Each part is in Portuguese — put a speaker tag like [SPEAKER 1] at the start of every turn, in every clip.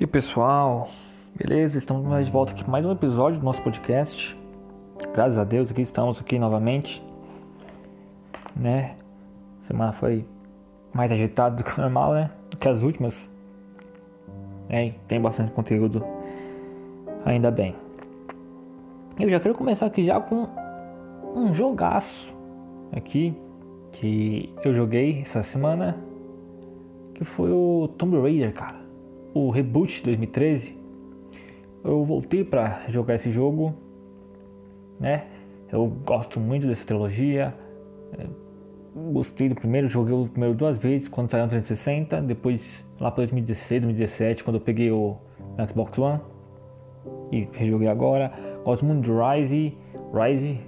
[SPEAKER 1] E pessoal, beleza? Estamos de volta aqui mais um episódio do nosso podcast. Graças a Deus, aqui estamos aqui novamente, né? semana foi mais agitada do que normal, né? Do que as últimas. É, tem bastante conteúdo, ainda bem. Eu já quero começar aqui já com um jogaço aqui que eu joguei essa semana, que foi o Tomb Raider, cara o reboot 2013, eu voltei para jogar esse jogo, né? Eu gosto muito dessa trilogia. Gostei do primeiro, joguei o primeiro duas vezes quando saiu no 360, depois lá para 2016, 2017, quando eu peguei o Xbox One e rejoguei agora. Gosto muito de Rise, Rise,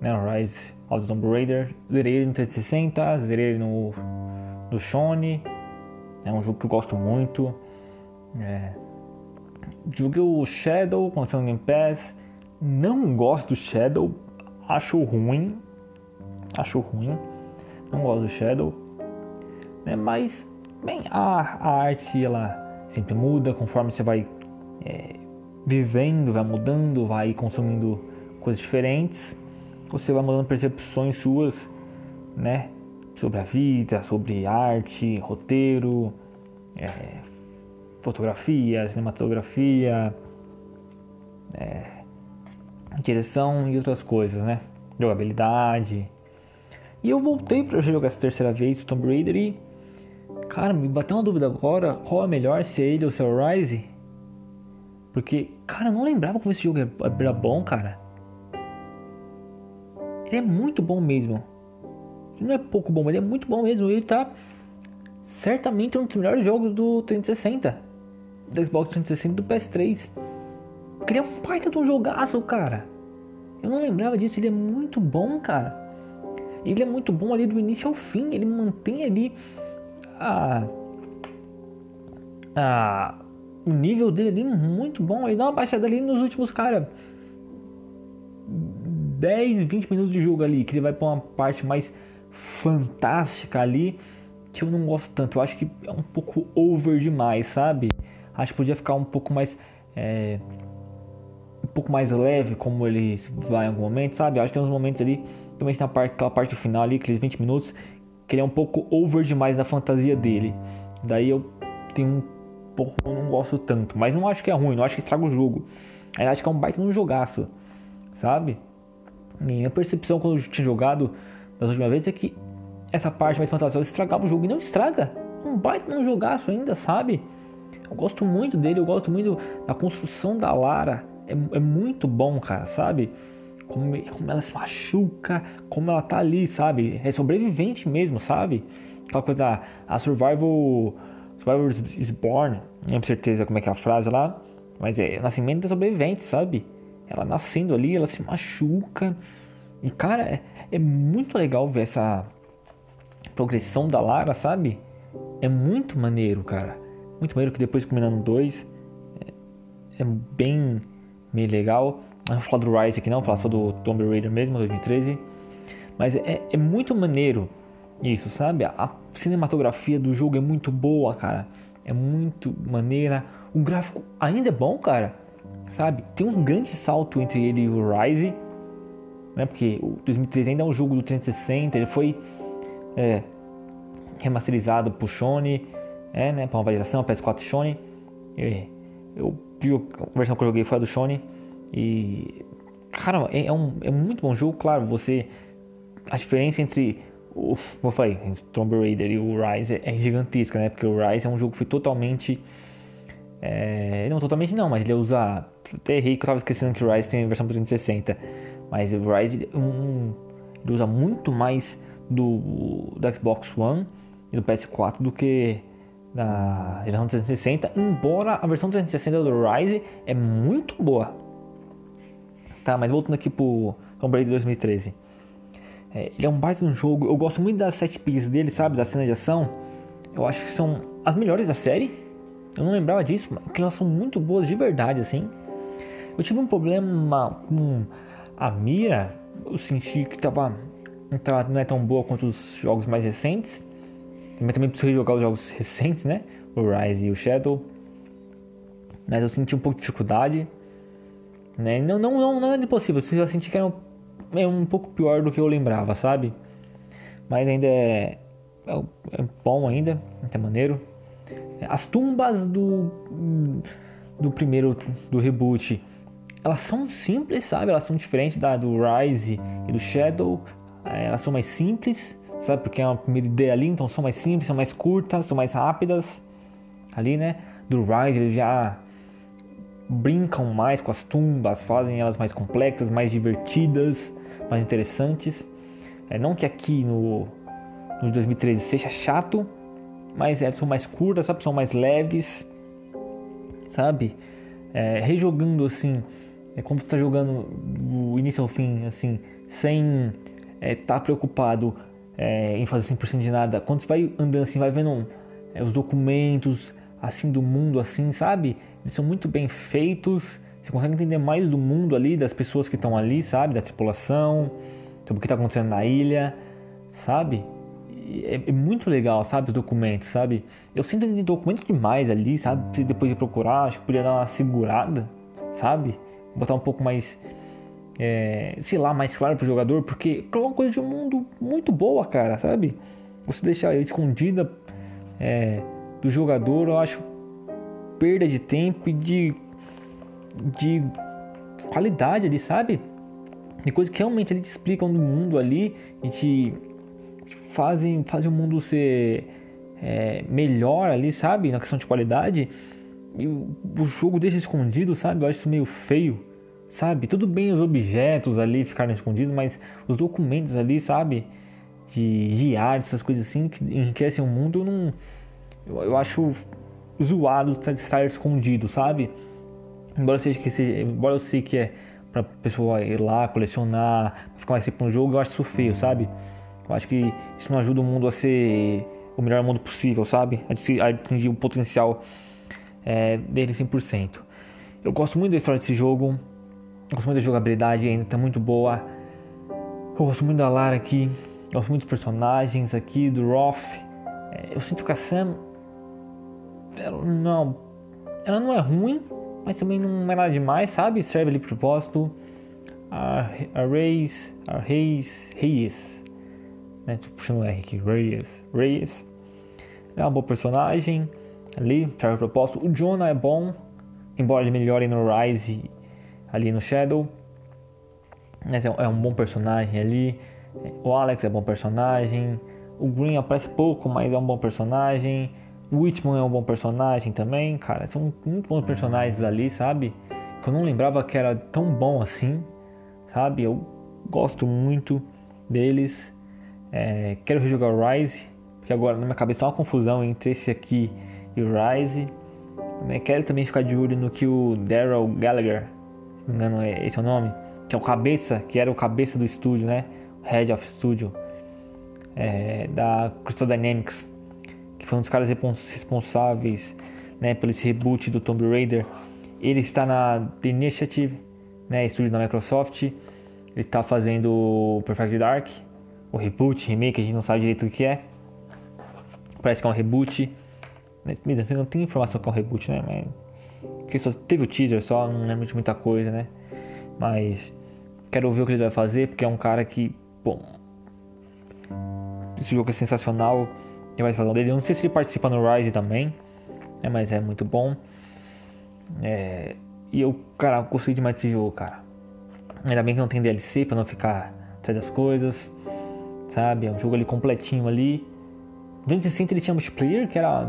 [SPEAKER 1] né? Rise the Tomb Raider. Zerei ele no 360, zerei ele no, no Sony. É um jogo que eu gosto muito. É. Joguei o Shadow saiu no Game Pass. Não gosto do Shadow. Acho ruim. Acho ruim. Não gosto do Shadow. Né? Mas, bem, a, a arte ela sempre muda conforme você vai é, vivendo, vai mudando, vai consumindo coisas diferentes. Você vai mudando percepções suas, né? Sobre a vida, sobre arte, roteiro, é, fotografia, cinematografia, é, direção e outras coisas, né? Jogabilidade. E eu voltei para jogar essa terceira vez Tomb Raider e, cara, me bateu uma dúvida agora: qual é melhor, se é ele ou se é o Rise? Porque, cara, eu não lembrava como esse jogo era bom, cara. Ele é muito bom mesmo. Ele não é pouco bom, ele é muito bom mesmo. Ele tá certamente um dos melhores jogos do 360 do Xbox 360 e do PS3. Porque ele é um baita de um jogaço, cara. Eu não lembrava disso, ele é muito bom, cara. Ele é muito bom ali do início ao fim, ele mantém ali a, a o nível dele ali muito bom. Ele dá uma baixada ali nos últimos, cara, 10, 20 minutos de jogo ali, que ele vai para uma parte mais fantástica ali, que eu não gosto tanto. Eu acho que é um pouco over demais, sabe? Acho que podia ficar um pouco mais. É, um pouco mais leve, como ele vai em algum momento, sabe? Acho que tem uns momentos ali, principalmente na parte, aquela parte final ali, aqueles 20 minutos, que ele é um pouco over demais na fantasia dele. Daí eu tenho um pouco. Eu não gosto tanto. Mas não acho que é ruim, não acho que estraga o jogo. Eu acho que é um baita no jogaço, sabe? Minha percepção quando eu tinha jogado das últimas vezes é que essa parte mais fantasiosa estragava o jogo e não estraga. Um baita no jogaço ainda, sabe? Eu gosto muito dele, eu gosto muito da construção da Lara. É, é muito bom, cara, sabe? Como, como, ela se machuca, como ela tá ali, sabe? É sobrevivente mesmo, sabe? Aquela coisa, a survival. Survivor is born. Não tenho certeza como é que é a frase lá. Mas é nascimento da sobrevivente, sabe? Ela nascendo ali, ela se machuca. E, cara, é, é muito legal ver essa progressão da Lara, sabe? É muito maneiro, cara. Muito maneiro que depois combinando dois é, é bem meio legal. Não vou falar do Rise aqui não, vou falar só do Tomb Raider mesmo, 2013. Mas é, é muito maneiro isso, sabe? A cinematografia do jogo é muito boa, cara. É muito maneira. O gráfico ainda é bom, cara. Sabe? Tem um grande salto entre ele e o Rise. Né? Porque o 2013 ainda é um jogo do 360. Ele foi é, remasterizado por Sony é, né, para uma validação, PS4 Sony. Eu, eu, a versão que eu joguei foi a do Sony e cara, é, é, um, é muito bom jogo, claro, você a diferença entre o, como eu falei, Tomb Raider e o Rise é, é gigantesca, né? Porque o Rise é um jogo que foi totalmente é, não totalmente não, mas ele usa até errei que eu tava esquecendo que o Rise tem a versão 360, mas o Rise um, ele usa muito mais do, do Xbox One e do PS4 do que da geração 360, embora a versão 360 do Rise é muito boa. Tá, mas voltando aqui pro Tomb Raider 2013. É, ele é um baita um jogo, eu gosto muito das set pieces dele, sabe, da cena de ação. Eu acho que são as melhores da série. Eu não lembrava disso, porque elas são muito boas de verdade, assim. Eu tive um problema com a mira, eu senti que tava tá, não é tão boa quanto os jogos mais recentes. Também, também preciso jogar os jogos recentes, né? O Rise e o Shadow. Mas eu senti um pouco de dificuldade. Né? Não, não, não, é impossível. Eu senti que era um, é um pouco pior do que eu lembrava, sabe? Mas ainda é, é, é bom ainda, até maneiro. As tumbas do, do primeiro do reboot, elas são simples, sabe? Elas são diferentes da do Rise e do Shadow. É, elas são mais simples, sabe? Porque é uma primeira ideia ali, então são mais simples, são mais curtas, são mais rápidas. Ali, né? Do Rise eles já brincam mais com as tumbas, fazem elas mais complexas, mais divertidas, mais interessantes. É, não que aqui no, no 2013 seja chato, mas é, são mais curtas, sabe? São mais leves, sabe? É, rejogando assim, é como você está jogando do início ao fim, assim, sem estar é, tá preocupado é, em fazer 100% de nada. Quando você vai andando assim, vai vendo é, os documentos assim do mundo, assim, sabe? Eles são muito bem feitos. Você consegue entender mais do mundo ali, das pessoas que estão ali, sabe? Da tripulação, sobre o que está acontecendo na ilha, sabe? É, é, muito legal, sabe? Os documentos, sabe? Eu sinto de documento demais ali, sabe? Depois de procurar, acho que podia dar uma segurada, sabe? Botar um pouco mais, é, sei lá, mais claro pro jogador, porque é uma coisa de um mundo muito boa, cara, sabe? Você deixar escondida é, do jogador, eu acho perda de tempo e de, de qualidade ali, sabe? De coisas que realmente eles te explicam do mundo ali e te fazem, fazem o mundo ser é, melhor ali, sabe? Na questão de qualidade. E o, o jogo deixa escondido, sabe? Eu acho isso meio feio, sabe? Tudo bem os objetos ali ficarem escondidos, mas os documentos ali, sabe? De, de arte, essas coisas assim que enriquecem o mundo, eu não. Eu, eu acho zoado estar escondido, sabe? Embora, seja que seja, embora eu sei que é pra pessoa ir lá, colecionar, ficar mais tempo no jogo, eu acho isso feio, sabe? Eu acho que isso não ajuda o mundo a ser o melhor mundo possível, sabe? A atingir o potencial é, dele 100%. Eu gosto muito da história desse jogo, eu gosto muito da jogabilidade, ainda tá muito boa. Eu gosto muito da Lara aqui, eu gosto muito dos personagens aqui, do Roth. É, eu sinto que a Sam ela não, ela não é ruim, mas também não é nada demais, sabe? Serve ali pro propósito. A, a Reis, a Reis, Reis, né? Tô puxando o R aqui, Reis, Reis. É uma boa personagem ali, serve pro propósito. O Jonah é bom, embora ele melhore no Rise ali no Shadow. Mas é, é um bom personagem ali. O Alex é bom personagem. O Green aparece pouco, mas é um bom personagem. O Whitman é um bom personagem também, cara. São muito bons personagens ali, sabe? Que eu não lembrava que era tão bom assim, sabe? Eu gosto muito deles. É, quero rejogar o Rise, porque agora na minha cabeça tá uma confusão entre esse aqui e o Rise. Né? Quero também ficar de olho no que o Daryl Gallagher, se não me engano, é, esse é o nome, que é o cabeça, que era o cabeça do estúdio, né? Head of Studio é, da Crystal Dynamics foi um dos caras responsáveis né, pelo esse reboot do Tomb Raider. Ele está na The Initiative, né, estúdio da Microsoft. Ele está fazendo Perfect Dark, o reboot, remake, a gente não sabe direito o que é. Parece que é um reboot. Não tem informação que é um reboot, né? Mas... Porque só teve o teaser só, não lembro de muita coisa, né? Mas quero ver o que ele vai fazer, porque é um cara que, bom, esse jogo é sensacional tem mais falar dele. Eu não sei se ele participa no Rise também, né, mas é muito bom. É, e eu, cara, gostei demais desse jogo, cara. Ainda bem que não tem DLC pra não ficar atrás das coisas, sabe? É um jogo ali completinho ali. No 260 ele tinha multiplayer, que era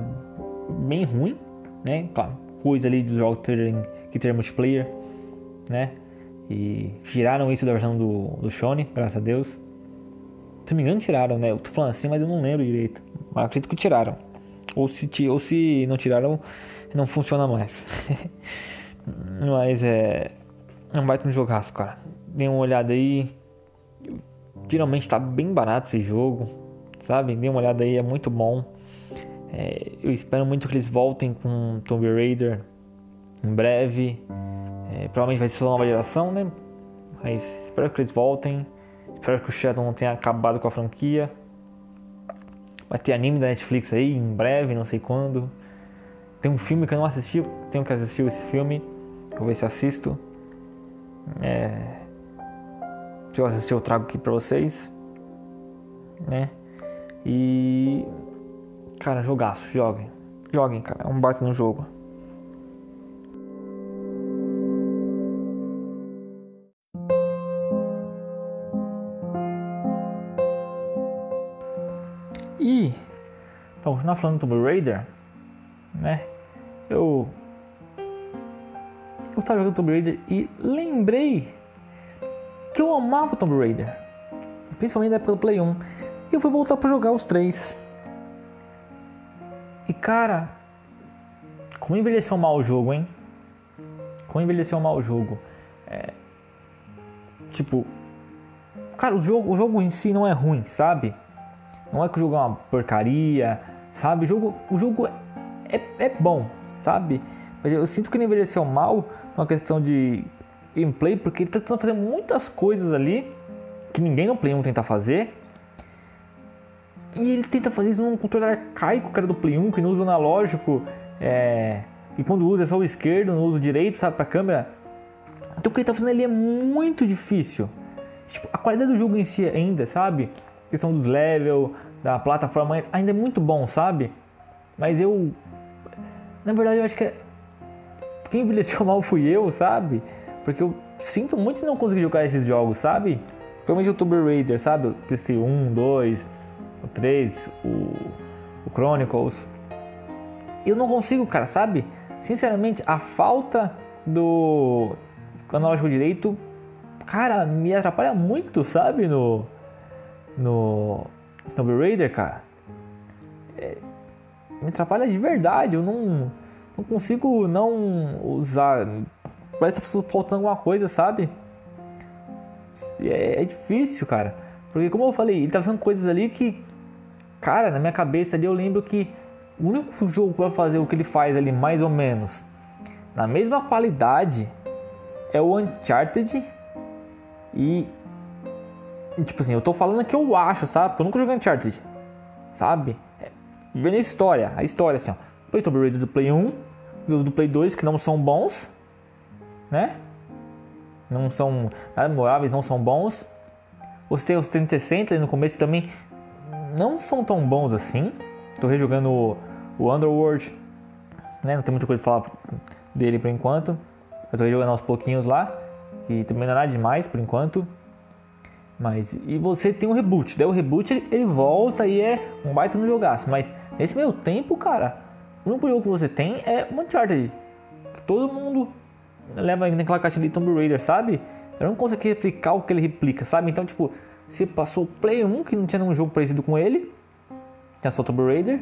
[SPEAKER 1] bem ruim, né? Claro, coisa ali jogos terem, que ter multiplayer, né? E tiraram isso da versão do, do Shone, graças a Deus. Se não me engano, tiraram, né? Eu tô falando assim, mas eu não lembro direito. Mas acredito que tiraram. Ou se, ou se não tiraram, não funciona mais. mas é. É um baita um jogaço, cara. Dê uma olhada aí. Geralmente tá bem barato esse jogo. Sabe? Dê uma olhada aí, é muito bom. É, eu espero muito que eles voltem com Tomb Raider em breve. É, provavelmente vai ser uma nova geração, né? Mas espero que eles voltem. Espero que o Shadow não tenha acabado com a franquia. Vai ter anime da Netflix aí em breve, não sei quando. Tem um filme que eu não assisti, tenho que assistir esse filme. Vou ver se assisto. É... Se eu assistir, eu trago aqui pra vocês. Né? E. Cara, jogaço, joguem. Joguem, cara. É um bate no jogo. E. Pra continuar falando do Tomb Raider, né? Eu. Eu tava jogando Tomb Raider e lembrei eu amava Tomb Raider. Principalmente na época do Play 1. E eu fui voltar para jogar os três. E cara, como envelheceu mal o jogo, hein? Como envelheceu mal o jogo. É... Tipo, cara, o jogo, o jogo em si não é ruim, sabe? Não é que o jogo é uma porcaria, sabe? O jogo, o jogo é, é bom, sabe? Mas eu sinto que ele envelheceu mal uma questão de gameplay, porque ele tá tentando fazer muitas coisas ali que ninguém no Play 1 tenta fazer. E ele tenta fazer isso num controle arcaico, era do Play 1, que não usa o analógico. É... E quando usa é só o esquerdo, não usa o direito, sabe, pra câmera. Então o que ele tá fazendo ali é muito difícil. Tipo, a qualidade do jogo em si ainda, sabe? A questão dos levels, da plataforma, ainda é muito bom, sabe? Mas eu. Na verdade, eu acho que é... quem envelheceu mal fui eu, sabe? Porque eu sinto muito não conseguir jogar esses jogos, sabe? Principalmente o Tomb Raider, sabe? Eu testei um, dois, o 3, o, o Chronicles. Eu não consigo, cara, sabe? Sinceramente, a falta do analógico direito, cara, me atrapalha muito, sabe? No, no Tomb Raider, cara. É, me atrapalha de verdade. Eu não, não consigo não usar. Parece que tá faltando alguma coisa, sabe? É, é difícil, cara. Porque, como eu falei, ele tá fazendo coisas ali que Cara, na minha cabeça ali eu lembro que o único jogo que vai fazer o que ele faz ali, mais ou menos, na mesma qualidade, é o Uncharted. E. Tipo assim, eu tô falando que eu acho, sabe? Porque eu nunca joguei Uncharted. Sabe? É, vendo a história, a história assim, ó. Play Tomb Raider do Play 1 e o do Play 2 que não são bons, né? Não são nada memoráveis, não são bons. Os os 360 no começo também não são tão bons assim. Tô rejogando o, o Underworld, né? Não tem muita coisa pra falar dele por enquanto. Eu tô rejogando aos pouquinhos lá, que também não é nada demais por enquanto. Mas, e você tem um reboot, daí o reboot ele, ele volta e é um baita no jogaço. Mas nesse meio tempo, cara, o único jogo que você tem é Uncharted. Que todo mundo leva naquela caixinha de Tomb Raider, sabe? Eu não consigo replicar o que ele replica, sabe? Então, tipo, você passou o Play 1, que não tinha nenhum jogo parecido com ele. Tinha só Tomb Raider.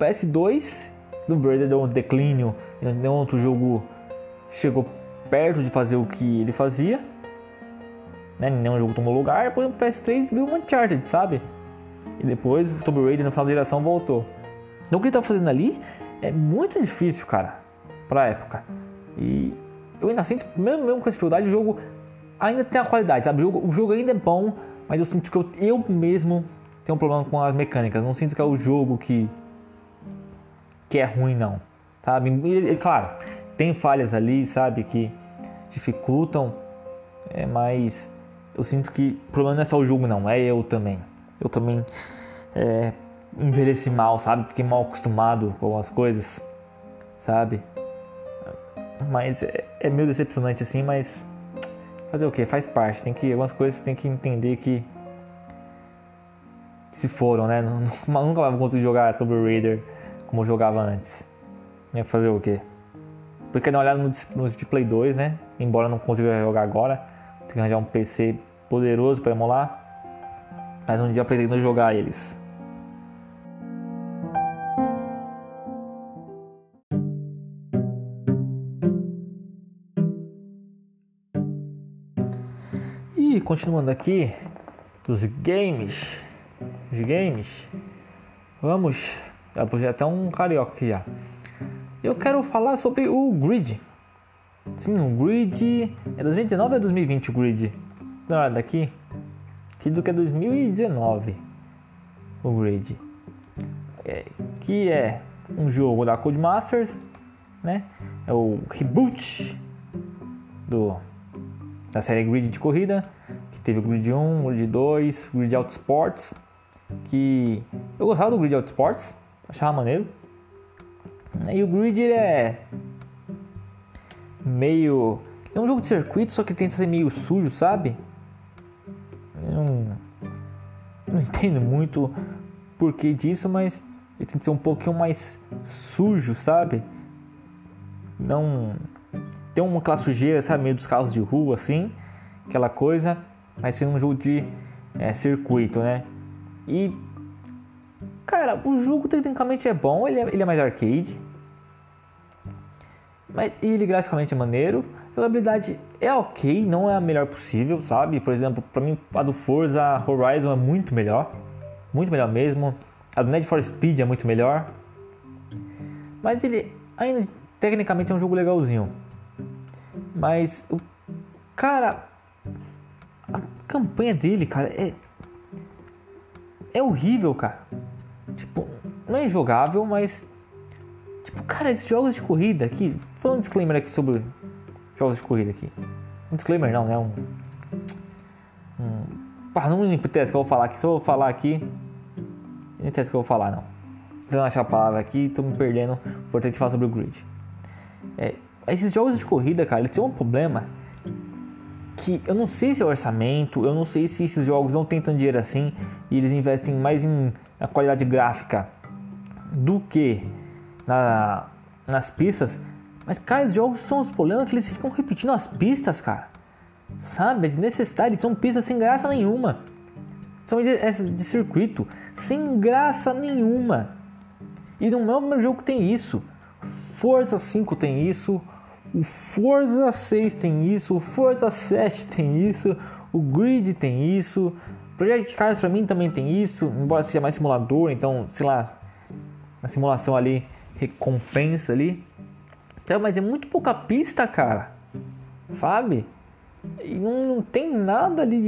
[SPEAKER 1] PS2, Tomb Raider deu um declínio. Nenhum outro jogo chegou perto de fazer o que ele fazia. Né? Nenhum jogo tomou lugar. Depois no PS3 viu o Uncharted, sabe? E depois o Tomb Raider no final da geração voltou. Então o que ele tá fazendo ali é muito difícil, cara, pra época. E eu ainda sinto, mesmo, mesmo com essa dificuldade, o jogo ainda tem a qualidade, sabe? O jogo, o jogo ainda é bom, mas eu sinto que eu, eu mesmo tenho um problema com as mecânicas. Não sinto que é o jogo que que é ruim não, sabe? E, e, claro, tem falhas ali, sabe, que dificultam, é, mas eu sinto que o problema não é só o jogo não, é eu também. Eu também é, envelheci mal, sabe? Fiquei mal acostumado com algumas coisas, sabe? Mas é, é meio decepcionante assim, mas fazer o que? Faz parte. Tem que algumas coisas tem que entender que se foram, né? Nunca mais vou conseguir jogar Tomb Raider como eu jogava antes. Ia fazer o quê? Porque dar uma olhada nos no de Play 2, né? Embora eu não consiga jogar agora, tem que arranjar um PC poderoso para emular. Mas um dia eu pretendo jogar eles. Continuando aqui dos games, de games, vamos, já puxei até um carioca aqui já. Eu quero falar sobre o Grid. Sim, o Grid é 2019 ou é 2020 o Grid? Dá uma olhada aqui. Acredito que é 2019 o Grid. É, que é um jogo da Codemasters, né? É o reboot do, da série Grid de corrida, que teve o Grid 1, o Grid 2, o Grid Auto Sports, que eu gostava do Grid Auto Sports, achava maneiro. E o Grid é meio é um jogo de circuito, só que ele tenta ser meio sujo, sabe? Eu não, não entendo muito porquê disso, mas ele tem que ser um pouquinho mais sujo, sabe? Não tem uma classe sujeira, sabe, meio dos carros de rua assim, aquela coisa, mas ser um jogo de é, circuito, né? E cara, o jogo tecnicamente é bom, ele é, ele é mais arcade, mas ele graficamente é maneiro. A jogabilidade é ok, não é a melhor possível, sabe? Por exemplo, para mim a do Forza Horizon é muito melhor muito melhor mesmo. A do Need for Speed é muito melhor. Mas ele ainda tecnicamente é um jogo legalzinho. Mas o cara a campanha dele, cara, é é horrível, cara. Tipo, não é injogável, mas tipo, cara, esses jogos de corrida aqui, falando um disclaimer aqui sobre jogos de corrida aqui. Um disclaimer não, né? Um, um não me interessa que eu vou falar aqui, só vou falar aqui nem sei o que eu vou falar, não. Tentando achar a palavra aqui, tô me perdendo. Importante falar sobre o grid. É, esses jogos de corrida, cara, eles têm um problema que eu não sei se é orçamento, eu não sei se esses jogos não tem tanto dinheiro assim e eles investem mais em na qualidade gráfica do que na, nas pistas. Mas, cara, esses jogos são os problemas que eles ficam repetindo as pistas, cara. Sabe? É desnecessário, são pistas sem graça nenhuma. São essas de circuito, sem graça nenhuma. E não é o primeiro jogo que tem isso. Forza 5 tem isso, o Forza 6 tem isso, o Forza 7 tem isso, o Grid tem isso, Project Cars para mim também tem isso, embora seja mais simulador, então, sei lá, a simulação ali recompensa ali. Então, mas é muito pouca pista, cara. Sabe? E não, não tem nada ali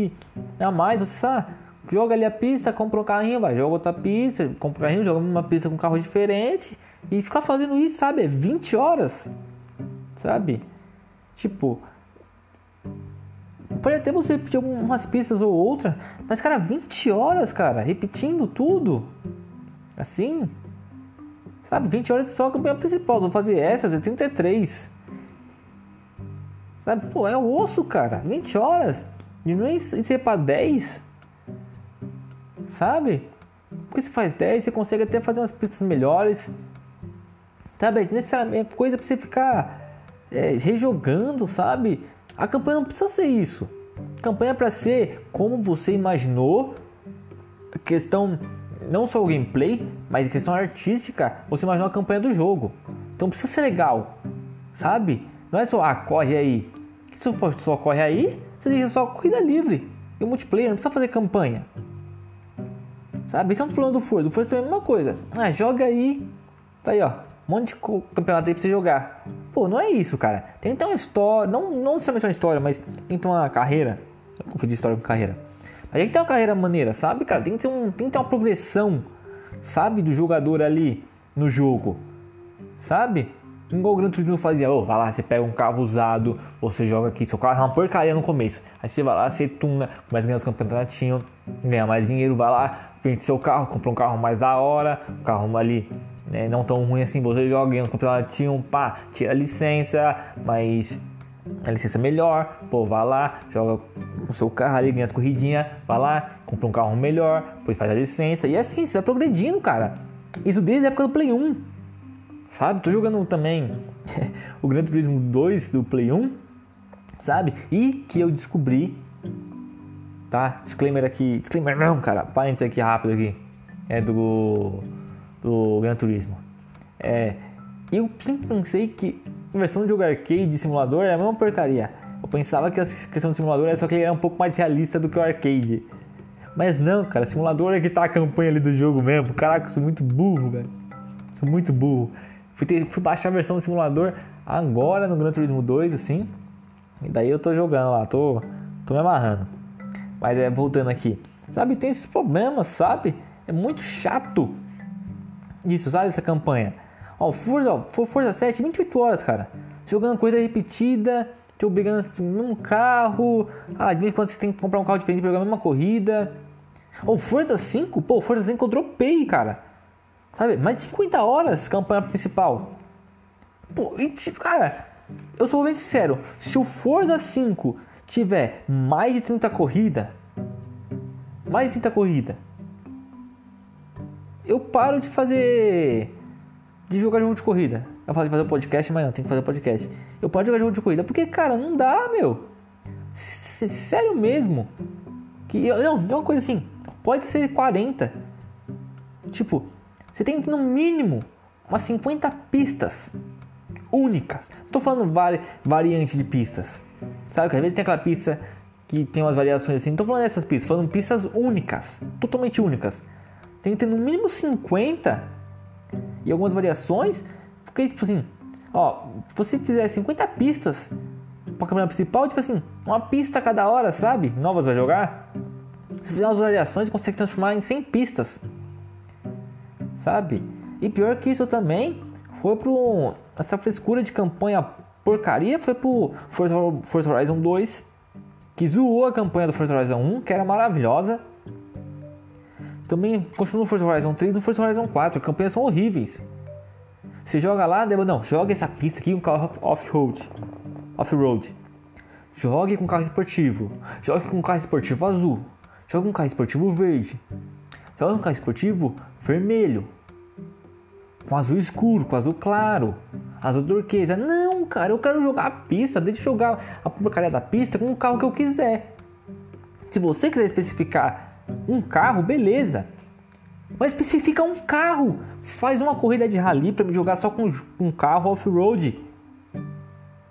[SPEAKER 1] de a mais, você sabe? joga ali a pista, compra um carrinho, vai, joga outra pista, compra um carrinho, joga uma pista com um carro diferente e ficar fazendo isso, sabe? É 20 horas, sabe? Tipo, pode até você repetir umas pistas ou outra, mas cara, 20 horas, cara, repetindo tudo, assim, sabe? 20 horas só a campanha principal, vou fazer essas, é 33, sabe? Pô, é osso, cara, 20 horas, e não é é pra 10 sabe? Porque você faz 10, você consegue até fazer umas pistas melhores, sabe? Necessariamente coisa pra você ficar é, rejogando, sabe? A campanha não precisa ser isso. A campanha é pra ser como você imaginou, a questão não só o gameplay, mas questão artística, você imaginou a campanha do jogo. Então precisa ser legal, sabe? Não é só, ah, corre aí. Se você só corre aí, você deixa só corrida livre. E o multiplayer não precisa fazer campanha. Sabe? Esse é um problema do Forza. O Forza é a mesma coisa. Ah, joga aí. Tá aí, ó. Um monte de campeonato aí pra você jogar. Pô, não é isso, cara. Tem que ter uma história. Não, não necessariamente uma história, mas tem que ter uma carreira. Eu confundi história com carreira. Mas tem que ter uma carreira maneira, sabe, cara? Tem que ter, um, tem que ter uma progressão, sabe? Do jogador ali no jogo. Sabe? Igual o Gran Turismo fazia, oh, vai lá, você pega um carro usado, você joga aqui, seu carro é uma porcaria no começo. Aí você vai lá, você tuna, começa a ganhar os campeonatinhos, ganha mais dinheiro, vai lá, vende seu carro, compra um carro mais da hora, um carro ali né, não tão ruim assim, você joga, ganha um campeonatinho, pá, tira a licença, mas a licença é melhor, pô, vai lá, joga o seu carro ali, ganha as corridinhas, vai lá, compra um carro melhor, depois faz a licença, e assim, você vai progredindo, cara. Isso desde a época do Play 1. Sabe? Tô jogando também o Gran Turismo 2 do Play 1, sabe? E que eu descobri, tá? Disclaimer aqui, disclaimer não, cara, parênteses aqui rápido aqui, é do, do Gran Turismo. É, eu sempre pensei que a versão de jogo arcade de simulador era a mesma porcaria. Eu pensava que a questão do simulador era só que ele era um pouco mais realista do que o arcade. Mas não, cara, simulador é que tá a campanha ali do jogo mesmo. Caraca, sou muito burro, velho. Sou muito burro. Fui, ter, fui baixar a versão do simulador agora no Gran Turismo 2, assim. E daí eu tô jogando lá, tô, tô me amarrando. Mas é, voltando aqui. Sabe? Tem esses problemas, sabe? É muito chato isso, sabe? Essa campanha. Ó, Forza, Forza 7, 28 horas, cara. Jogando corrida repetida, te obrigando a um carro. Ah, de vez em quando você tem que comprar um carro diferente para jogar a mesma corrida. Ou Forza 5, pô, Forza 5 eu dropei, cara. Sabe? Mais de 50 horas campanha principal. Pô, e, tipo, cara, eu sou bem sincero. Se o Forza 5 tiver mais de 30 corrida, mais de 30 corrida, eu paro de fazer de jogar jogo de corrida. Eu falei de fazer podcast, mas não, tem que fazer podcast. Eu paro de jogar jogo de corrida porque, cara, não dá, meu. S sério mesmo. Que não, é uma coisa assim, pode ser 40. Tipo, você tem no mínimo umas 50 pistas únicas. Não tô falando vari, variante de pistas. Sabe que às vezes tem aquela pista que tem umas variações assim. Não tô falando dessas pistas, falando pistas únicas, totalmente únicas. Tem que ter no mínimo 50 e algumas variações. Porque, tipo assim, ó, se você fizer 50 pistas para a câmera principal, tipo assim, uma pista a cada hora, sabe? Novas vai jogar. Se fizer umas variações, consegue transformar em 100 pistas, sabe? E pior que isso também, foi pro. Essa frescura de campanha porcaria foi pro Forza, Forza Horizon 2, que zoou a campanha do Forza Horizon 1, que era maravilhosa. Também continua no Forza Horizon 3 e no Forza Horizon 4, as campanhas são horríveis. Você joga lá, não, joga essa pista aqui com carro off-road. Off-road. Jogue com carro esportivo. Jogue com carro esportivo azul. Jogue com carro esportivo verde. Jogue com carro esportivo vermelho com azul escuro, com azul claro, azul turquesa. Não, cara, eu quero jogar a pista, deixa eu jogar a porcaria da pista com o carro que eu quiser. Se você quiser especificar um carro, beleza. Mas especifica um carro. Faz uma corrida de rally para me jogar só com um carro off-road.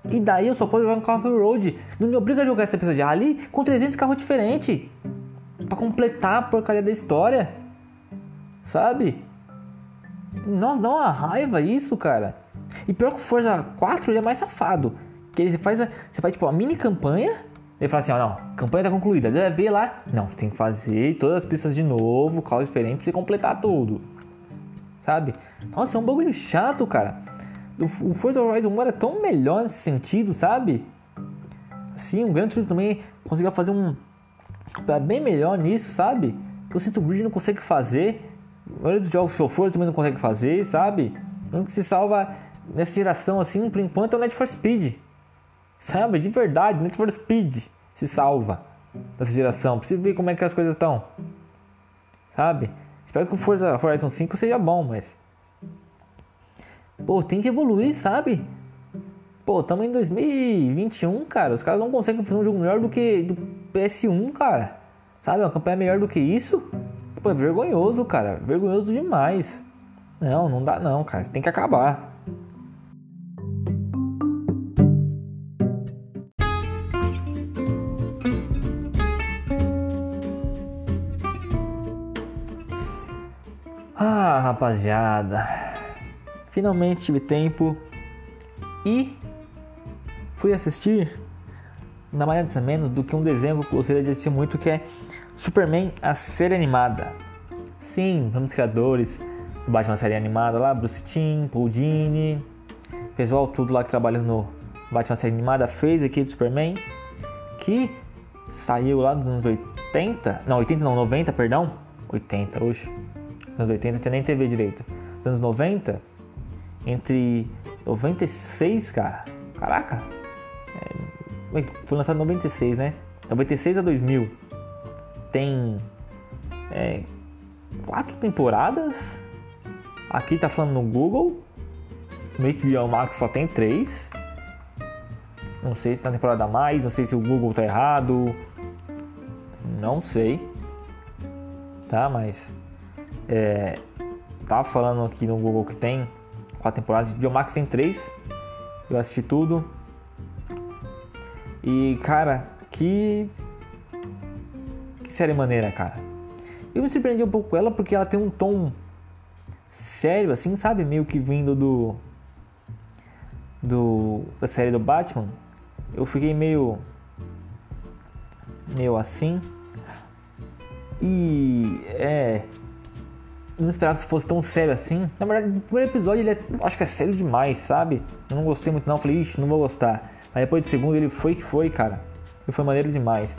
[SPEAKER 1] E daí eu só posso jogar um carro off-road. Não me obriga a jogar essa pista de rally com 300 carros diferentes. Para completar a porcaria da história. Sabe? Nossa, dá uma raiva isso, cara. E pior que o Forza 4 ele é mais safado. Que ele faz, você faz tipo uma mini campanha. Ele fala assim, ó, não, campanha tá concluída. Deve ver lá. Não, tem que fazer todas as pistas de novo, carro diferente pra você completar tudo. Sabe? Nossa, é um bagulho chato, cara. O, Forza Horizon 1 era tão melhor nesse sentido, sabe? Sim, o Gran Turismo também conseguia fazer um bem melhor nisso, sabe? Que o Cinto Bridge não consegue fazer. A maioria dos jogos Forza também não consegue fazer, sabe? O único que se salva nessa geração assim, por enquanto, é o Need for Speed. Sabe? De verdade, Need for Speed se salva nessa geração. Você ver como é que as coisas estão. Sabe? Espero que o Forza Horizon 5 seja bom, mas. Pô, tem que evoluir, sabe? Pô, estamos em 2021, cara. Os caras não conseguem fazer um jogo melhor do que do PS1, cara. Sabe? Uma campanha melhor do que isso. Pô, é vergonhoso, cara. Vergonhoso demais. Não, não dá não, cara. Tem que acabar. Ah, rapaziada. Finalmente tive tempo e fui assistir na mais menos do que um desenho que eu gostaria de assistir muito que é Superman, a série animada. Sim, vamos criadores. Do Batman série animada lá, Bruce Timm, Paul Dini, pessoal tudo lá que trabalha no Batman série animada fez aqui de Superman, que saiu lá dos anos 80, não, 80 não, 90, perdão, 80 hoje, anos 80 tinha nem TV direito, nos anos 90, entre 96, cara, caraca, é, foi lançado em 96, né, 96 a 2000, tem é, quatro temporadas. Aqui tá falando no Google. No HBO Max só tem três. Não sei se tem temporada a mais, não sei se o Google tá errado. Não sei. Tá, mas. É, tá falando aqui no Google que tem quatro temporadas. HBO Max tem três. Eu assisti tudo. E cara, que série maneira, cara. Eu me surpreendi um pouco com ela porque ela tem um tom sério, assim, sabe? Meio que vindo do. do da série do Batman. Eu fiquei meio. meio assim. E é. Não esperava que fosse tão sério assim. Na verdade, no primeiro episódio ele é, acho que é sério demais, sabe? Eu não gostei muito não, falei, ixi, não vou gostar. Mas depois do segundo ele foi que foi, cara. Ele foi maneiro demais.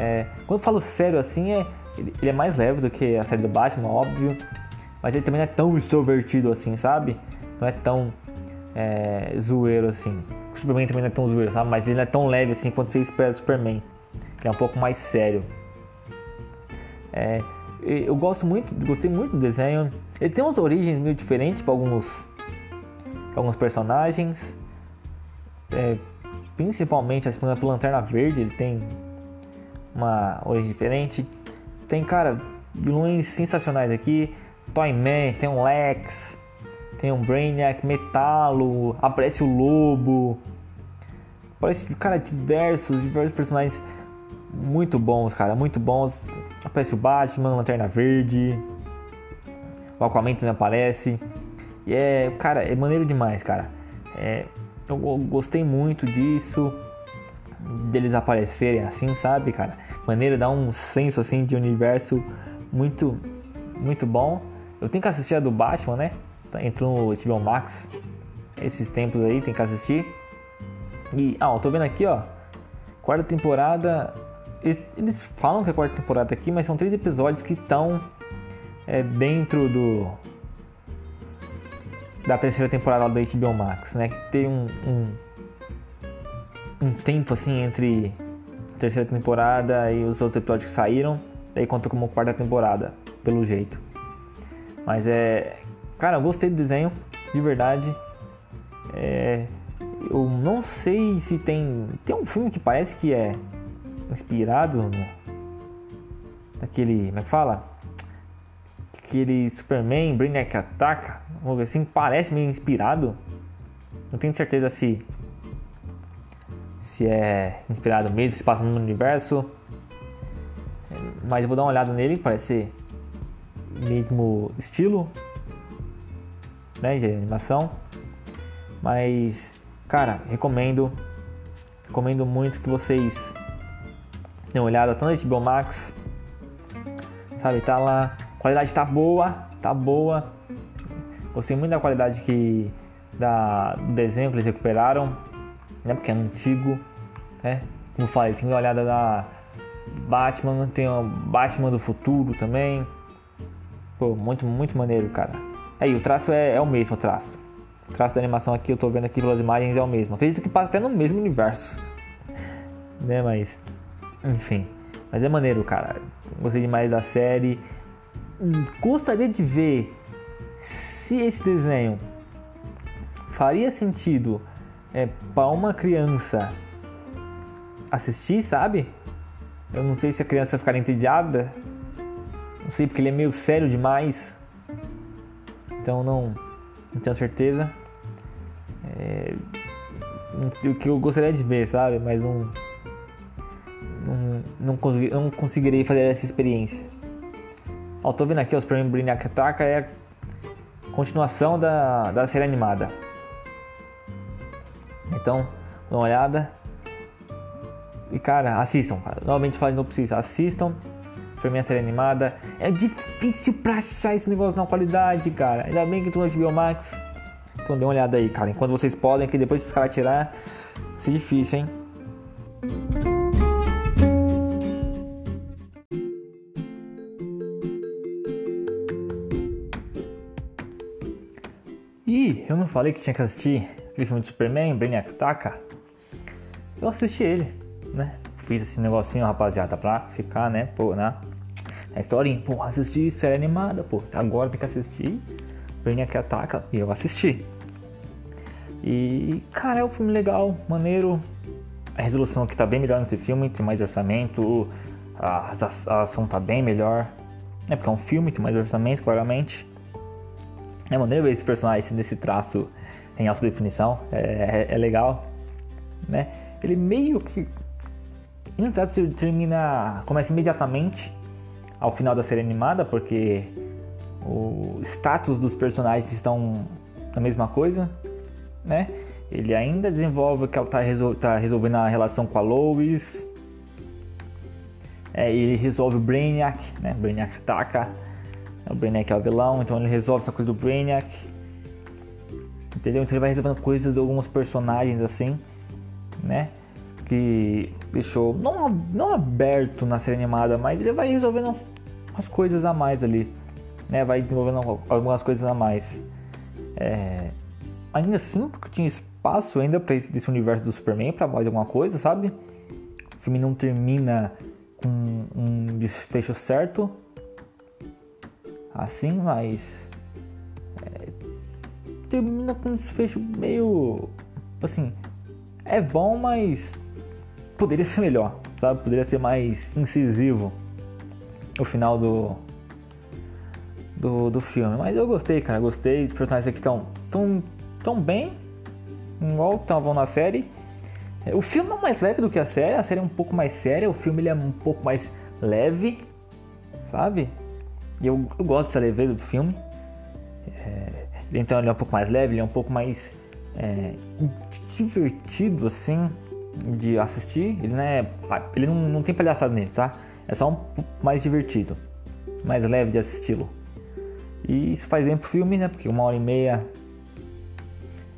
[SPEAKER 1] É, quando eu falo sério assim, é, ele, ele, é mais leve do que a série do Batman, óbvio. Mas ele também não é tão extrovertido assim, sabe? Não é tão é, zoeiro assim. O Superman também não é tão zoeiro, sabe? Mas ele não é tão leve assim quanto você espera do Superman. Ele é um pouco mais sério. É, eu gosto muito, gostei muito do desenho. Ele tem umas origens meio diferentes para alguns, alguns personagens. É, principalmente a Lanterna Verde, ele tem uma origem diferente. Tem, cara, vilões sensacionais aqui. Toyman, tem um Lex, tem um Brainiac, Metalo, aparece o Lobo. Aparece, cara, diversos, diversos personagens muito bons, cara, muito bons. Aparece o Batman, Lanterna Verde. O Aquaman também aparece. E é, cara, é maneiro demais, cara. É, eu gostei muito disso deles aparecerem assim, sabe, cara? Maneira dá um senso assim de universo muito muito bom. Eu tenho que assistir a do Batman, né? Tá, entrou no HBO Max esses tempos aí, tem que assistir. E, ah, eu tô vendo aqui, ó. Quarta temporada. Eles, eles falam que é a quarta temporada aqui, mas são três episódios que estão é, dentro do da terceira temporada do HBO Max, né? Que tem um, um, um tempo assim entre a terceira temporada e os outros episódios que saíram, daí conta como quarta temporada, pelo jeito. Mas é. Cara, eu gostei do desenho, de verdade. É, eu não sei se tem. Tem um filme que parece que é inspirado no, naquele. Como é que fala? Aquele Superman, Brainiac ataca. Vamos ver assim, parece meio inspirado. Não tenho certeza se. Se é inspirado mesmo, se passa no universo. Mas eu vou dar uma olhada nele, parece mesmo estilo né, de animação. Mas, cara, recomendo. Recomendo muito que vocês dêem uma olhada tanto no HBO Max. Sabe, tá lá. A qualidade tá boa, tá boa. Gostei muito da qualidade que da, do desenho que eles recuperaram, né? Porque é antigo, né? Como falei, tem olhada da Batman, tem o Batman do futuro também. Pô, muito, muito maneiro, cara. Aí, o traço é, é o mesmo, o traço. O traço da animação aqui, eu tô vendo aqui pelas imagens, é o mesmo. Acredito que passa até no mesmo universo. né, mas... Enfim. Mas é maneiro, cara. Gostei demais da série. Gostaria de ver se esse desenho faria sentido é, para uma criança assistir, sabe? Eu não sei se a criança ficar entediada não sei porque ele é meio sério demais. Então não, não tenho certeza. É, o que eu gostaria de ver, sabe? Mas não. Não, não, consegui, não conseguirei fazer essa experiência. Ó, tô vendo aqui, os Prêmio Brainiac Ataca é a continuação da, da série animada. Então, dá uma olhada. E cara, assistam, cara. Novamente novo pra vocês, assistam foi minha série animada. É difícil pra achar esse negócio na qualidade, cara. Ainda bem que tu no HBO Max. Então dê uma olhada aí, cara. Enquanto vocês podem, que depois os caras tirar, vai ser difícil, hein? E eu não falei que tinha que assistir aquele filme de Superman, Brainiac Taka? Eu assisti ele, né? Fiz esse negocinho, rapaziada, pra ficar, né? Pô, né? A historinha, pô, assisti série animada, pô, agora tem que assistir Brainiac Ataca e eu assisti. E, cara, é um filme legal, maneiro. A resolução aqui tá bem melhor nesse filme, tem mais orçamento, a, a, a ação tá bem melhor. É porque é um filme, tem mais orçamento, claramente. É maneiro ver esse personagem desse traço em alta definição, é, é, é legal, né? Ele meio que. Ele termina. começa imediatamente ao final da série animada, porque o status dos personagens estão a mesma coisa, né? Ele ainda desenvolve que ela tá, resol tá resolvendo a relação com a Lois. É, ele resolve o Brainiac, né? Brainiac ataca. O Brainiac é o vilão, então ele resolve essa coisa do Brainiac. Entendeu? Então ele vai resolvendo coisas de alguns personagens assim, né? Que deixou não, não aberto na série animada, mas ele vai resolvendo as coisas a mais ali, né? Vai desenvolvendo algumas coisas a mais. É, ainda assim, porque tinha espaço ainda para esse universo do Superman para mais alguma coisa, sabe? O filme não termina com um desfecho certo, assim, mas é, termina com um desfecho meio assim, é bom, mas poderia ser melhor, sabe? Poderia ser mais incisivo o final do do, do filme. Mas eu gostei, cara, gostei. Os personagens aqui estão tão, tão bem, igual estavam na série. É, o filme é mais leve do que a série, a série é um pouco mais séria, o filme ele é um pouco mais leve, sabe? E eu, eu gosto dessa leveza do filme. É, então ele é um pouco mais leve, ele é um pouco mais é, divertido assim de assistir. Ele não, é, ele não, não tem palhaçada nele, tá? É só um mais divertido, mais leve de assisti-lo. E isso faz bem pro filme, né? Porque uma hora e meia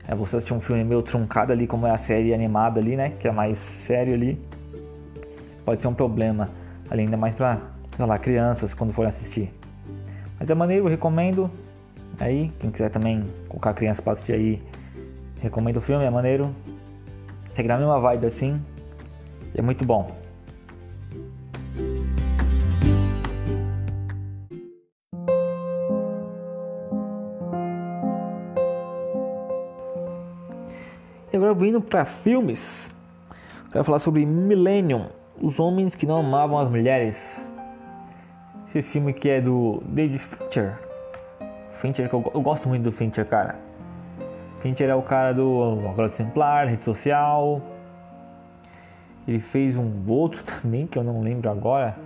[SPEAKER 1] é você assistir um filme meio truncado ali, como é a série animada ali, né? Que é mais sério ali. Pode ser um problema, ali, ainda mais pra, sei lá, crianças quando forem assistir. Mas é maneiro, eu recomendo. Aí, quem quiser também colocar criança pra assistir aí, recomendo o filme, é maneiro. Segue na mesma vibe assim. é muito bom. E agora vindo para filmes, quero falar sobre Millennium, os homens que não amavam as mulheres. Esse filme que é do David Fincher. Fincher que eu, eu gosto muito do Fincher, cara. Fincher é o cara do Agora Exemplar, rede social. Ele fez um outro também que eu não lembro agora.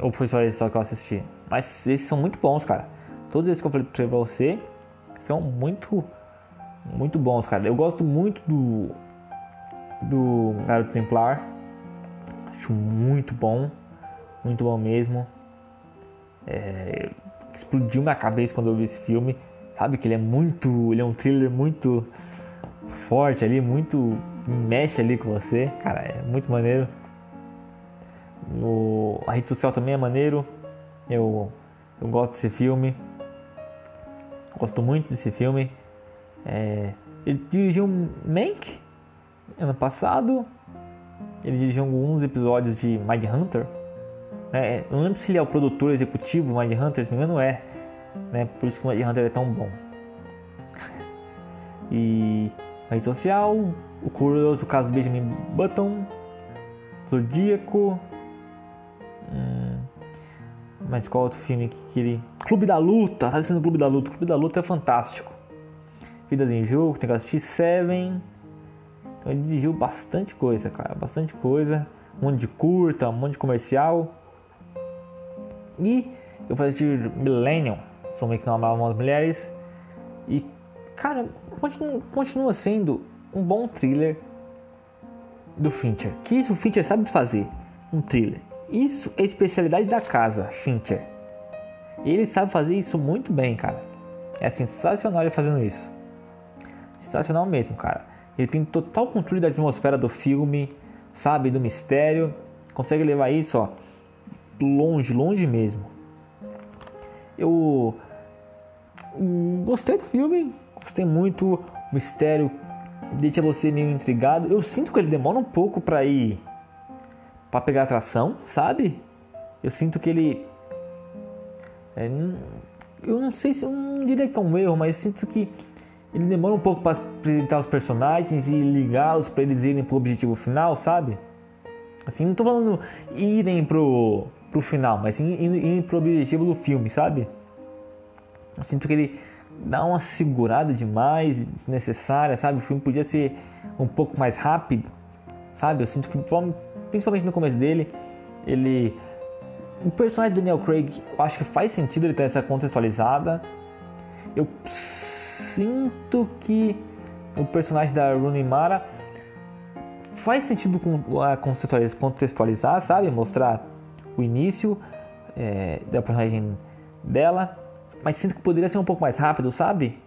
[SPEAKER 1] Ou foi só esse só que eu assisti? Mas esses são muito bons, cara. Todos esses que eu falei pra você são muito muito bons, cara. Eu gosto muito do do Garoto Exemplar. Acho muito bom, muito bom mesmo. É, explodiu minha cabeça quando eu vi esse filme. Sabe que ele é muito, ele é um thriller muito forte ali, muito mexe ali com você, cara, é muito maneiro. O, a rede social também é maneiro. Eu, eu gosto desse filme. Gosto muito desse filme. É, ele dirigiu Mank ano passado. Ele dirigiu alguns episódios de Mind Hunter. É, eu não lembro se ele é o produtor executivo Mind Hunter, se não me engano é. Né? Por isso que o Mind Hunter é tão bom. e a rede social, o curioso caso Benjamin Button, Zodíaco. Hum, mas qual outro filme que ele. Clube da Luta, tá dizendo Clube da Luta. Clube da Luta é fantástico. Vidas em Jogo, tem que assistir Seven. Então ele dirigiu bastante coisa, cara, bastante coisa. Um monte de curta, um monte de comercial. E eu fui assistir Millennium, Somos que não amavam as mulheres. E, cara, continua, continua sendo um bom thriller do Fincher. Que isso o Fincher sabe fazer, um thriller. Isso é especialidade da casa, Fincher. Ele sabe fazer isso muito bem, cara. É sensacional ele fazendo isso. Sensacional mesmo, cara. Ele tem total controle da atmosfera do filme, sabe, do mistério. Consegue levar isso, ó, longe, longe mesmo. Eu gostei do filme, gostei muito. O mistério deixa você meio intrigado. Eu sinto que ele demora um pouco para ir para pegar atração, sabe? Eu sinto que ele é, eu não sei se eu não diria que é um erro, mas eu sinto que ele demora um pouco para apresentar os personagens e ligá-los para eles irem pro objetivo final, sabe? Assim, não tô falando irem pro, pro final, mas sim irem pro objetivo do filme, sabe? Eu sinto que ele dá uma segurada demais, desnecessária, sabe? O filme podia ser um pouco mais rápido, sabe? Eu sinto que, principalmente no começo dele, ele. O personagem do Daniel Craig, eu acho que faz sentido ele ter essa contextualizada. Eu sinto que o personagem da Rooney Mara faz sentido contextualizar, sabe? Mostrar o início é, da personagem dela, mas sinto que poderia ser um pouco mais rápido, sabe?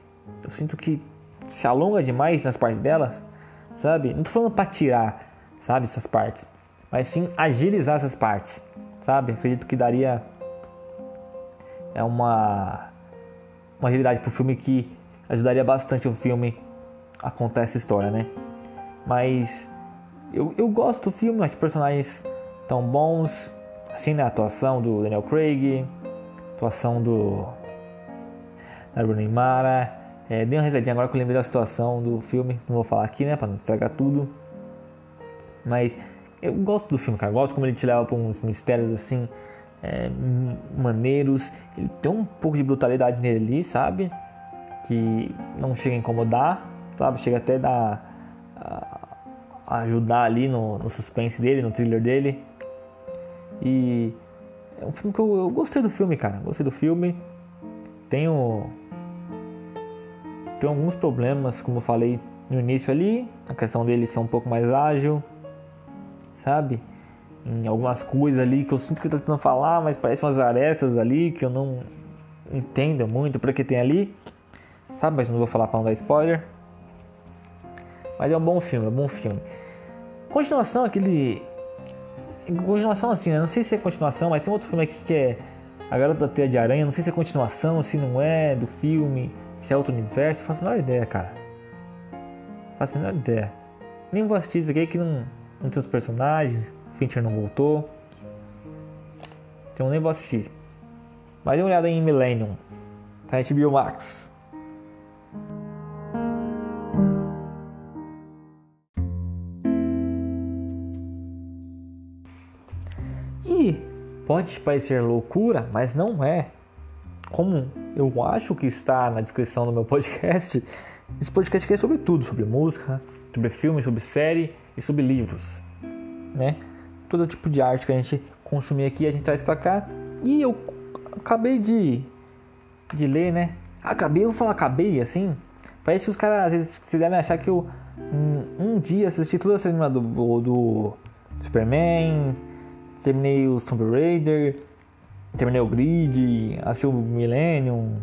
[SPEAKER 1] Eu sinto que se alonga demais nas partes delas, sabe? Não tô falando para tirar, sabe, essas partes, mas sim agilizar essas partes, sabe? Acredito que daria é uma uma agilidade pro filme que ajudaria bastante o filme a contar essa história, né? Mas eu, eu gosto do filme, os personagens tão bons, assim, né? A atuação do Daniel Craig, atuação do da Rooney Mara. É, dei uma risadinha agora que eu lembrei da situação do filme, não vou falar aqui, né? Pra não estragar tudo. Mas eu gosto do filme, cara. Eu gosto como ele te leva pra uns mistérios assim, é, maneiros. Ele tem um pouco de brutalidade nele ali, sabe? Que não chega a incomodar, sabe? Chega até a dar. A, ajudar ali no, no, suspense dele, no thriller dele. E é um filme que eu, eu gostei do filme, cara. Gostei do filme. Tenho. Tem alguns problemas, como eu falei no início ali. A questão dele ser um pouco mais ágil, sabe? Em algumas coisas ali que eu sinto que ele tá tentando falar, mas parece umas arestas ali que eu não entendo muito para que tem ali, sabe? Mas não vou falar para não dar spoiler. Mas é um bom filme, é um bom filme. Continuação, aquele. Continuação assim, né? Não sei se é continuação, mas tem outro filme aqui que é A Garota da Teia de Aranha. Não sei se é continuação, se não é, do filme, se é outro universo. Faço a menor ideia, cara. Faço a menor ideia. Nem vou assistir isso aqui que não, não tem os personagens. Fincher não voltou. Então nem vou assistir. Mas dê uma olhada em Millennium. Tá HBO Max. Pode parecer loucura, mas não é. Como eu acho que está na descrição do meu podcast, esse podcast aqui é sobre tudo, sobre música, sobre filme, sobre série e sobre livros, né? Todo tipo de arte que a gente consumir aqui a gente traz para cá. E eu acabei de de ler, né? Acabei, eu vou falar acabei assim. Parece que os caras às vezes se devem achar que eu um, um dia assisti toda a cinema do, do Superman, terminei o Tomb Raider, terminei o Grid, assisti o Millennium,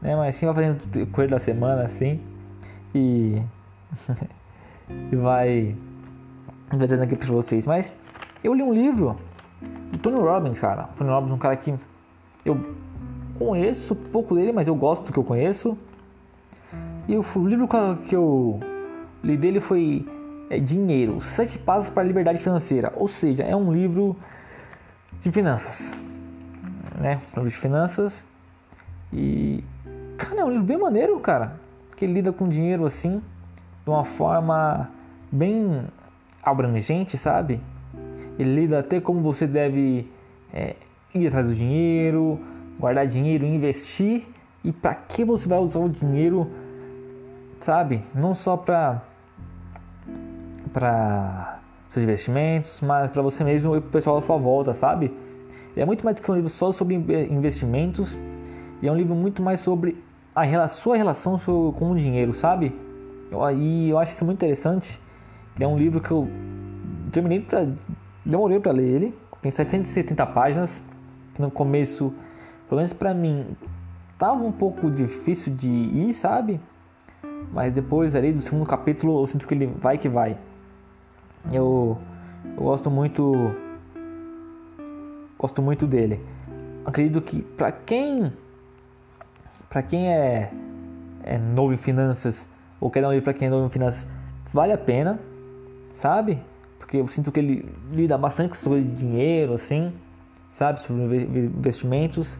[SPEAKER 1] né? Mas assim vai fazendo coisa da semana assim e, e vai, dizendo aqui pra vocês. Mas eu li um livro do Tony Robbins, cara. Tony Robbins é um cara que eu conheço pouco dele, mas eu gosto do que eu conheço. E o livro que eu li dele foi é Dinheiro, Sete Passos para a Liberdade Financeira. Ou seja, é um livro de finanças. Né? Livro de finanças. E. Cara, é um livro bem maneiro, cara. Que lida com dinheiro assim, de uma forma bem abrangente, sabe? Ele lida até como você deve é, ir atrás do dinheiro, guardar dinheiro, investir e para que você vai usar o dinheiro, sabe? Não só para para seus investimentos, mas para você mesmo e para o pessoal à sua volta, sabe? é muito mais do que um livro só sobre investimentos, e é um livro muito mais sobre a sua relação com o dinheiro, sabe? E eu acho isso muito interessante. É um livro que eu terminei para demorei para ler ele. Tem 770 páginas. No começo, pelo menos para mim, tava um pouco difícil de ir, sabe? Mas depois ali do segundo capítulo, eu sinto que ele vai que vai. Eu, eu gosto muito gosto muito dele. Acredito que para quem para quem é, é novo em finanças ou quer dar um livro para quem é novo em finanças, vale a pena, sabe? Porque eu sinto que ele lida bastante sobre dinheiro, assim, sabe? Sobre investimentos.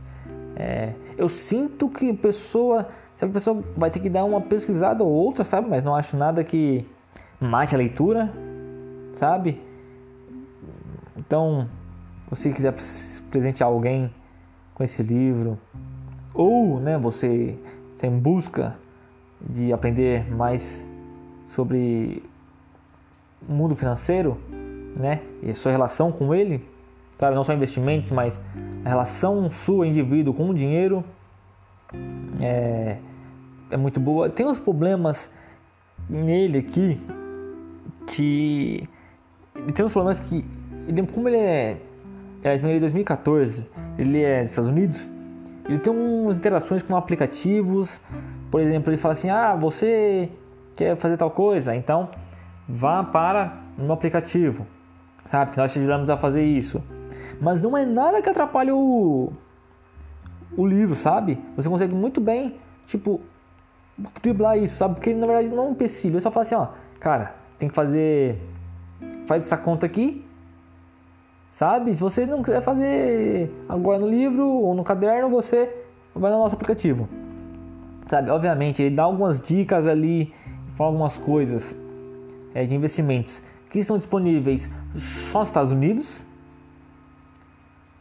[SPEAKER 1] É, eu sinto que pessoa, a pessoa vai ter que dar uma pesquisada ou outra, sabe? Mas não acho nada que mate a leitura, sabe? Então, se você quiser presentear alguém com esse livro, ou né, você está em busca de aprender mais sobre o mundo financeiro, né, e a sua relação com ele, sabe, não só investimentos, mas a relação sua indivíduo com o dinheiro é, é muito boa. Tem uns problemas nele aqui que ele tem uns problemas que, ele, como ele é é de 2014, ele é dos Estados Unidos, ele tem umas interações com aplicativos, por exemplo, ele fala assim, ah, você quer fazer tal coisa, então vá para um aplicativo, sabe, que nós te ajudamos a fazer isso. Mas não é nada que atrapalhe o, o livro, sabe? Você consegue muito bem, tipo, driblar isso, sabe? Porque na verdade não é um empecilho, é só falar assim, ó, cara, tem que fazer, faz essa conta aqui, sabe? Se você não quiser fazer agora no livro ou no caderno, você vai no nosso aplicativo, sabe? Obviamente ele dá algumas dicas ali, fala algumas coisas é, de investimentos que estão disponíveis só nos Estados Unidos,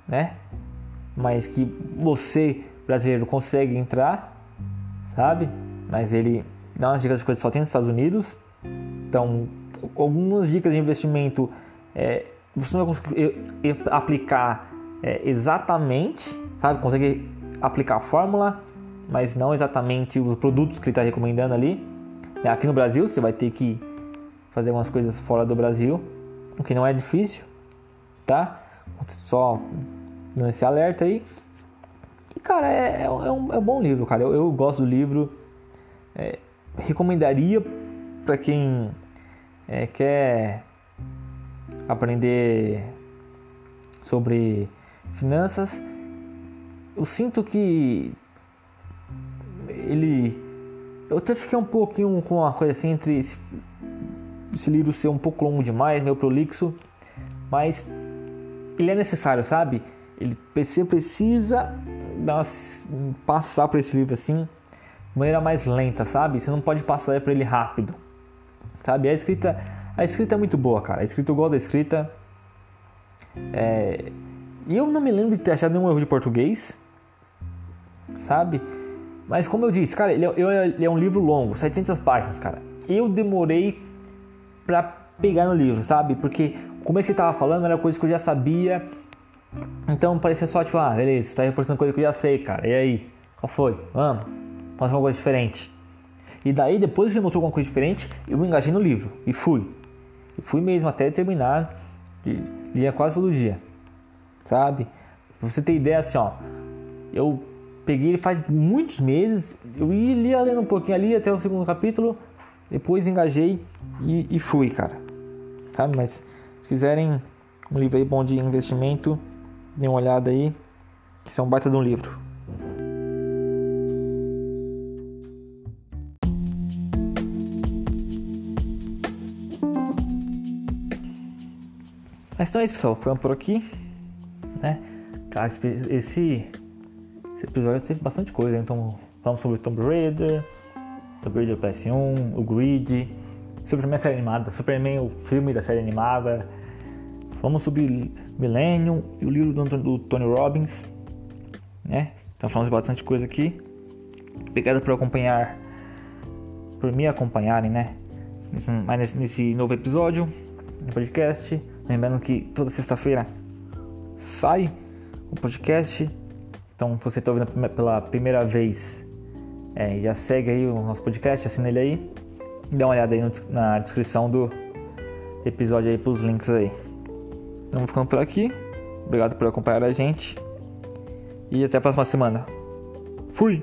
[SPEAKER 1] né? Mas que você brasileiro consegue entrar, sabe? Mas ele dá umas dicas de coisas que só tem nos Estados Unidos. Então, algumas dicas de investimento é, você não vai conseguir aplicar é, exatamente, sabe? Consegue aplicar a fórmula, mas não exatamente os produtos que ele está recomendando ali. É, aqui no Brasil, você vai ter que fazer algumas coisas fora do Brasil, o que não é difícil, tá? Só dando esse alerta aí. E, cara, é, é, um, é um bom livro, cara. Eu, eu gosto do livro. É, recomendaria para quem é, quer aprender sobre finanças. Eu sinto que ele. Eu até fiquei um pouquinho com uma coisa assim entre esse, esse livro ser um pouco longo demais, meio prolixo, mas ele é necessário, sabe? Ele você precisa dar, passar por esse livro assim de maneira mais lenta, sabe? Você não pode passar por ele rápido, sabe? A escrita a escrita é muito boa, cara. A escrita, eu gosto da escrita. É... E eu não me lembro de ter achado nenhum erro de português, sabe? Mas como eu disse, cara, ele é, ele é um livro longo, 700 páginas, cara. Eu demorei pra pegar no livro, sabe? Porque como é que ele tava falando, era coisa que eu já sabia. Então parecia só tipo, ah, beleza, você tá reforçando coisa que eu já sei, cara. E aí? Qual foi? Vamos, fazer uma coisa diferente. E daí, depois que ele mostrou alguma coisa diferente, eu me engajei no livro e fui. E fui mesmo até terminar, lia quase todo dia, sabe? Pra você ter ideia, assim, ó, eu peguei ele faz muitos meses, eu ia lendo um pouquinho ali até o segundo capítulo, depois engajei e, e fui, cara, sabe? Mas se quiserem um livro aí bom de investimento, dê uma olhada aí, que isso é um baita de um livro. Mas então é isso, pessoal. Ficamos por aqui. Né? Cara, esse, esse episódio teve bastante coisa. Então, falamos sobre Tomb Raider, Tomb Raider PS1, o Grid, Superman série animada, Superman, o filme da série animada. Falamos sobre Millennium e o livro do, do Tony Robbins. Né? Então, falamos bastante coisa aqui. Obrigado por acompanhar, por me acompanharem, né? Mais nesse, nesse novo episódio do podcast. Lembrando que toda sexta-feira sai o podcast. Então, se você está ouvindo pela primeira vez, é, já segue aí o nosso podcast, assina ele aí. Dá uma olhada aí no, na descrição do episódio aí para os links aí. Então, ficando por aqui. Obrigado por acompanhar a gente. E até a próxima semana. Fui!